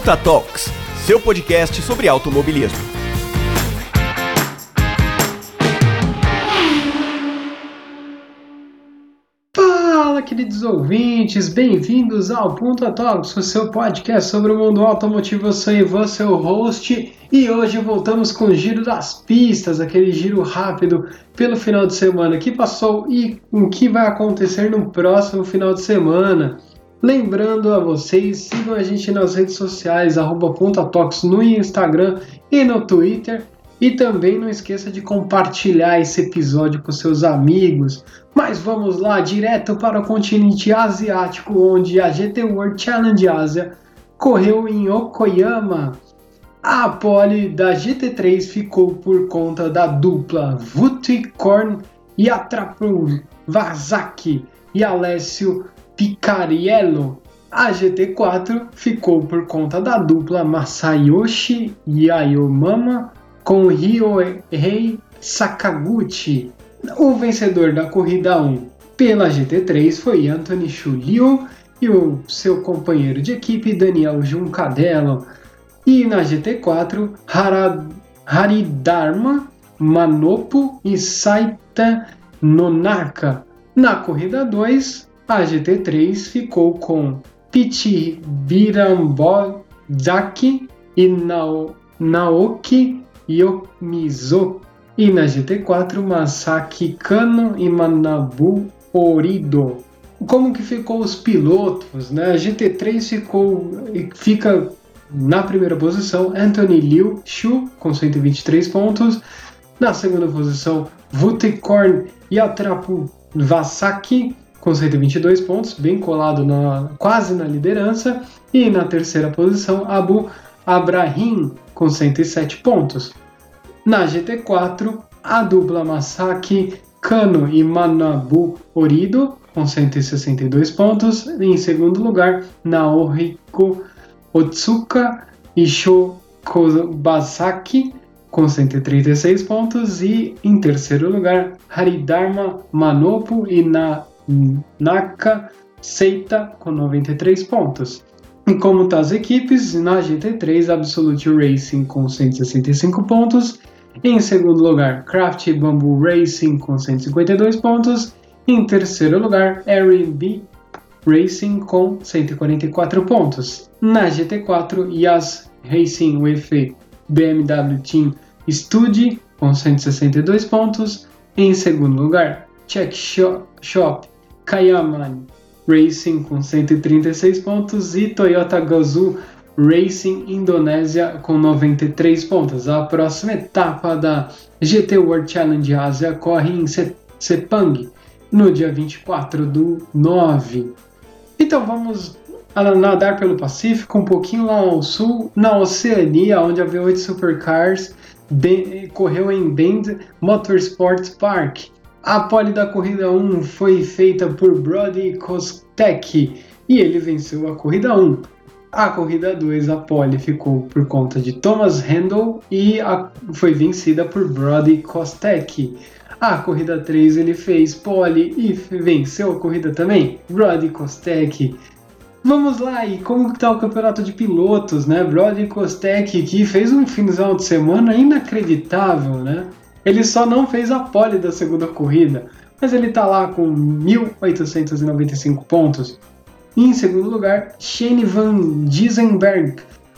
Punta Talks, seu podcast sobre automobilismo. Fala, queridos ouvintes, bem-vindos ao Punta Talks, o seu podcast sobre o mundo automotivo. Eu sou Ivan, seu host, e hoje voltamos com o giro das pistas, aquele giro rápido pelo final de semana que passou e o que vai acontecer no próximo final de semana. Lembrando a vocês, sigam a gente nas redes sociais, arroba no Instagram e no Twitter. E também não esqueça de compartilhar esse episódio com seus amigos. Mas vamos lá, direto para o continente asiático, onde a GT World Challenge Ásia correu em Okoyama. A pole da GT3 ficou por conta da dupla Vutikorn e Atrapu Vazaki e Alessio Picariello. A GT4 ficou por conta da dupla Masayoshi Yayomama com Ryohei Sakaguchi. O vencedor da corrida 1 pela GT3 foi Anthony Chulio e o seu companheiro de equipe Daniel Juncadello. E na GT4, Haridharma Manopo e Saita Nonaka. Na corrida 2, a GT3 ficou com Pichi Birambozaki e Nao, Naoki Yomizo. E na GT4, Masaki Kano e Manabu Orido. Como que ficou os pilotos, né? A GT3 ficou, fica na primeira posição Anthony Liu Shu com 123 pontos. Na segunda posição, Vutekorn Yatrapu Vasaki com 122 pontos, bem colado na, quase na liderança. E na terceira posição, Abu Abrahim, com 107 pontos. Na GT4, a dupla Masaki Kano e Manabu Orido, com 162 pontos. Em segundo lugar, Naohiko Otsuka e Shokobasaki, com 136 pontos. E em terceiro lugar, Haridharma Manopo e na Naka Seita com 93 pontos. E como tá as equipes, na GT3 Absolute Racing com 165 pontos, em segundo lugar Craft Bamboo Racing com 152 pontos, em terceiro lugar R&B Racing com 144 pontos. Na GT4 Yas Racing with BMW Team Studio com 162 pontos, em segundo lugar Check Shop Kayaman Racing com 136 pontos e Toyota Gazoo Racing Indonésia com 93 pontos. A próxima etapa da GT World Challenge Ásia corre em Sepang no dia 24 do 9. Então vamos nadar pelo Pacífico, um pouquinho lá ao sul, na Oceania, onde a V8 Supercars correu em Bend Motorsports Park. A pole da corrida 1 foi feita por Brody Kostek e ele venceu a corrida 1. A corrida 2, a pole ficou por conta de Thomas Handel e a, foi vencida por Brody Kostek. A corrida 3 ele fez pole e venceu a corrida também, Brody Kostek. Vamos lá, e como está o campeonato de pilotos, né? Brody Kostek que fez um final de semana inacreditável, né? Ele só não fez a pole da segunda corrida, mas ele está lá com 1.895 pontos. E em segundo lugar, Shane Van Gissenberg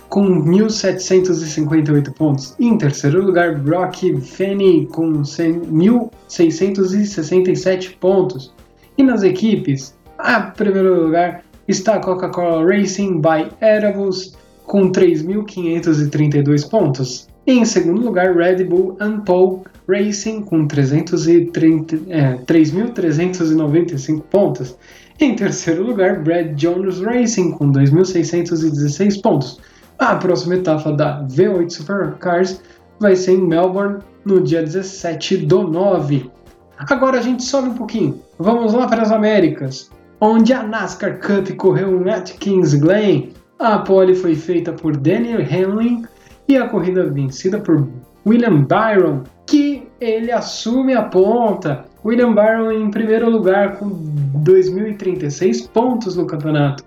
com 1.758 pontos. E em terceiro lugar, Brock Fanny com 1.667 pontos. E nas equipes, a primeiro lugar está a Coca-Cola Racing by Erebus com 3.532 pontos. Em segundo lugar, Red Bull Ampol Racing com 3.395 é, pontos. Em terceiro lugar, Brad Jones Racing com 2.616 pontos. A próxima etapa da V8 Supercars vai ser em Melbourne no dia 17 do 9. Agora a gente sobe um pouquinho. Vamos lá para as Américas, onde a NASCAR Cup correu em Atkins Glen. A pole foi feita por Daniel Hamlin e a corrida vencida por William Byron, que ele assume a ponta. William Byron em primeiro lugar com 2.036 pontos no campeonato.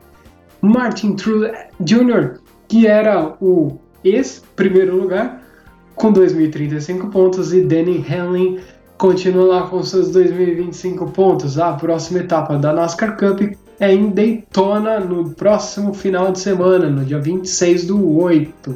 Martin Truex Jr., que era o ex-primeiro lugar, com 2.035 pontos, e Danny Hamlin continua lá com seus 2.025 pontos. A próxima etapa da NASCAR Cup é em Daytona no próximo final de semana, no dia 26 do 8.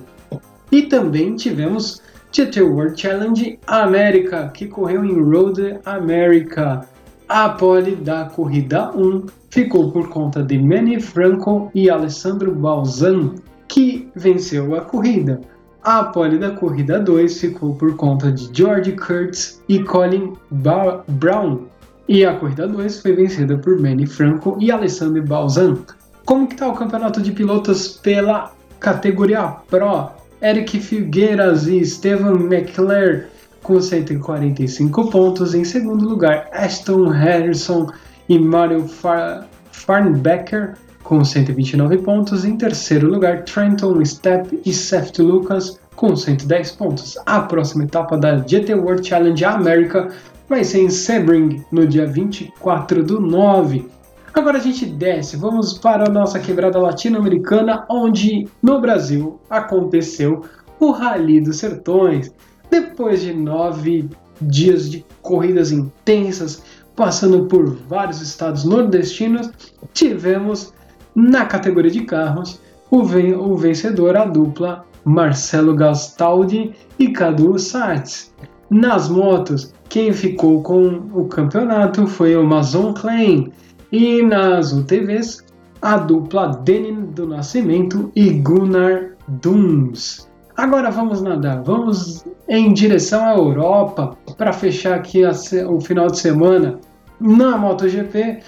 E também tivemos GT World Challenge América, que correu em Road America. A pole da corrida 1 ficou por conta de Manny Franco e Alessandro Balzan, que venceu a corrida. A pole da corrida 2 ficou por conta de George Kurtz e Colin ba Brown. E a corrida 2 foi vencida por Manny Franco e Alessandro Balzan. Como que está o campeonato de pilotos pela categoria Pro? Eric Figueiras e Steven McClare com 145 pontos. Em segundo lugar, Aston Harrison e Mario Far Farnbecker com 129 pontos. Em terceiro lugar, Trenton Stepp e Seth Lucas com 110 pontos. A próxima etapa da GT World Challenge América vai ser em Sebring no dia 24 do 9. Agora a gente desce, vamos para a nossa quebrada latino-americana, onde no Brasil aconteceu o Rally dos Sertões. Depois de nove dias de corridas intensas, passando por vários estados nordestinos, tivemos na categoria de carros, o, ven o vencedor, a dupla Marcelo Gastaldi e Cadu Sainz. Nas motos, quem ficou com o campeonato foi o Mazon Klein. E nas UTVs, a dupla Denin do Nascimento e Gunnar Duns. Agora vamos nadar, vamos em direção à Europa para fechar aqui a, o final de semana. Na MotoGP,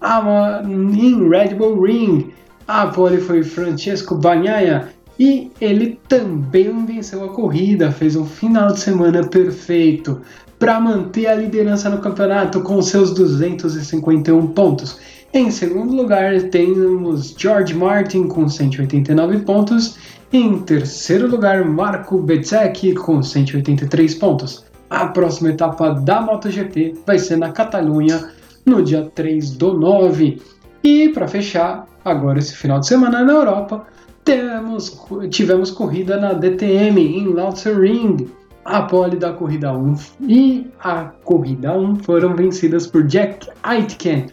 a, em Red Bull Ring. A pole foi Francesco Bagnaia e ele também venceu a corrida, fez um final de semana perfeito para manter a liderança no campeonato com seus 251 pontos. Em segundo lugar, temos George Martin com 189 pontos. Em terceiro lugar, Marco Bezzecchi com 183 pontos. A próxima etapa da MotoGP vai ser na Catalunha, no dia 3 do 9. E para fechar, agora esse final de semana na Europa, temos, tivemos corrida na DTM em Lausitzring. A pole da corrida 1 e a corrida 1 foram vencidas por Jack Aitken,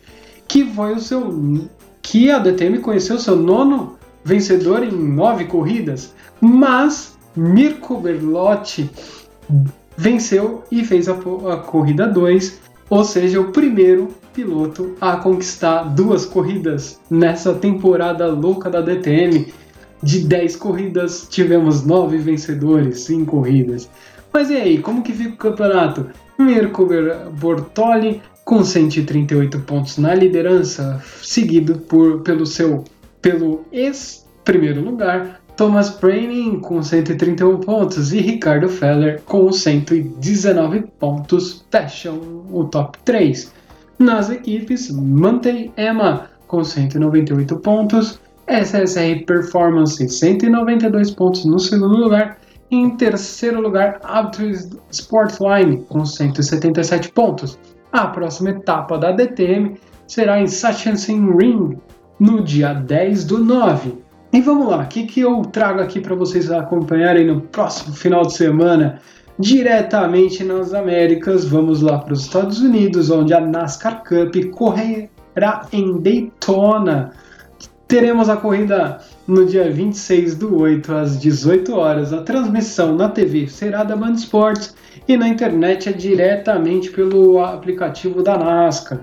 que foi o seu que a DTM conheceu seu nono vencedor em nove corridas, mas Mirko Berlotti venceu e fez a, a corrida 2, ou seja, o primeiro piloto a conquistar duas corridas nessa temporada louca da DTM. De 10 corridas, tivemos 9 vencedores em corridas. Mas e aí, como que fica o campeonato? Mirko Bortoli com 138 pontos na liderança, seguido por, pelo seu pelo ex primeiro lugar, Thomas Praining com 131 pontos e Ricardo Feller com 119 pontos fecham o top 3. Nas equipes, Mantei Emma com 198 pontos, SSR Performance 192 pontos no segundo lugar, em terceiro lugar, Aptus Sportline com 177 pontos. A próxima etapa da DTM será em Sachsenring Ring no dia 10 do 9. E vamos lá, o que, que eu trago aqui para vocês acompanharem no próximo final de semana? diretamente nas Américas, vamos lá para os Estados Unidos, onde a NASCAR Cup correrá em Daytona. Teremos a corrida no dia 26 do 8 às 18 horas. A transmissão na TV será da Band Esportes e na internet é diretamente pelo aplicativo da NASCAR.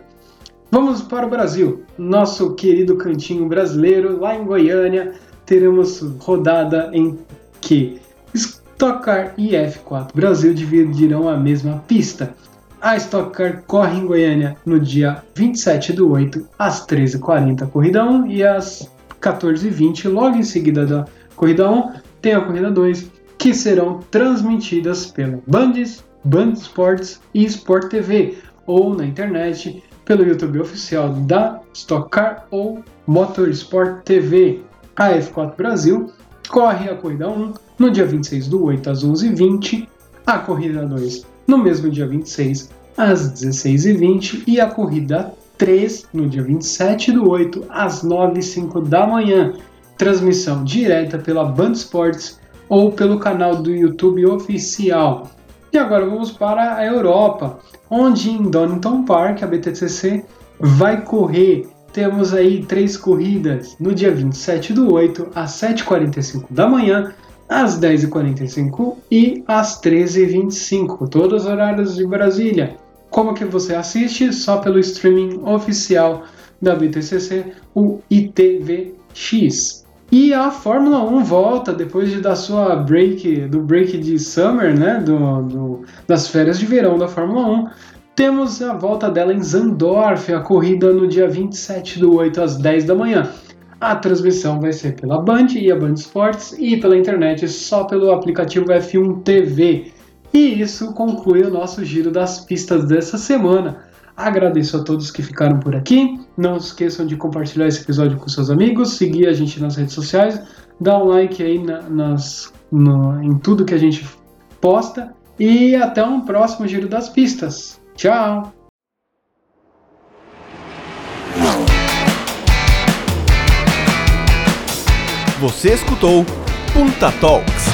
Vamos para o Brasil, nosso querido cantinho brasileiro, lá em Goiânia, teremos rodada em que Stock Car e F4 Brasil dividirão a mesma pista. A Stock Car corre em Goiânia no dia 27 do 8 às 13h40 corrida 1 e às 14h20 logo em seguida da corrida 1 tem a corrida 2 que serão transmitidas pela Bandes, Band Sports e Sport TV ou na internet pelo YouTube oficial da Stock Car ou Motorsport TV. A F4 Brasil corre a corrida 1 no dia 26 do 8 às 11h20, a corrida 2 no mesmo dia 26 às 16h20 e a corrida 3 no dia 27 do 8 às 9h05 da manhã. transmissão direta pela Band Sports ou pelo canal do YouTube oficial. E agora vamos para a Europa, onde em Donington Park a BTCC vai correr. Temos aí três corridas no dia 27 do 8 às 7h45 da manhã, às 10h45 e às 13h25, todos os horários de Brasília. Como que você assiste? Só pelo streaming oficial da BTCC, o ITVX. E a Fórmula 1 volta depois de, da sua break, do break de summer, né, do, do, das férias de verão da Fórmula 1. Temos a volta dela em Zandorf, a corrida no dia 27 do 8 às 10 da manhã. A transmissão vai ser pela Band e a Band Sports e pela internet só pelo aplicativo F1 TV. E isso conclui o nosso giro das pistas dessa semana. Agradeço a todos que ficaram por aqui. Não esqueçam de compartilhar esse episódio com seus amigos, seguir a gente nas redes sociais, dar um like aí na, nas, no, em tudo que a gente posta. E até um próximo Giro das Pistas. Tchau! Você escutou Punta Talks.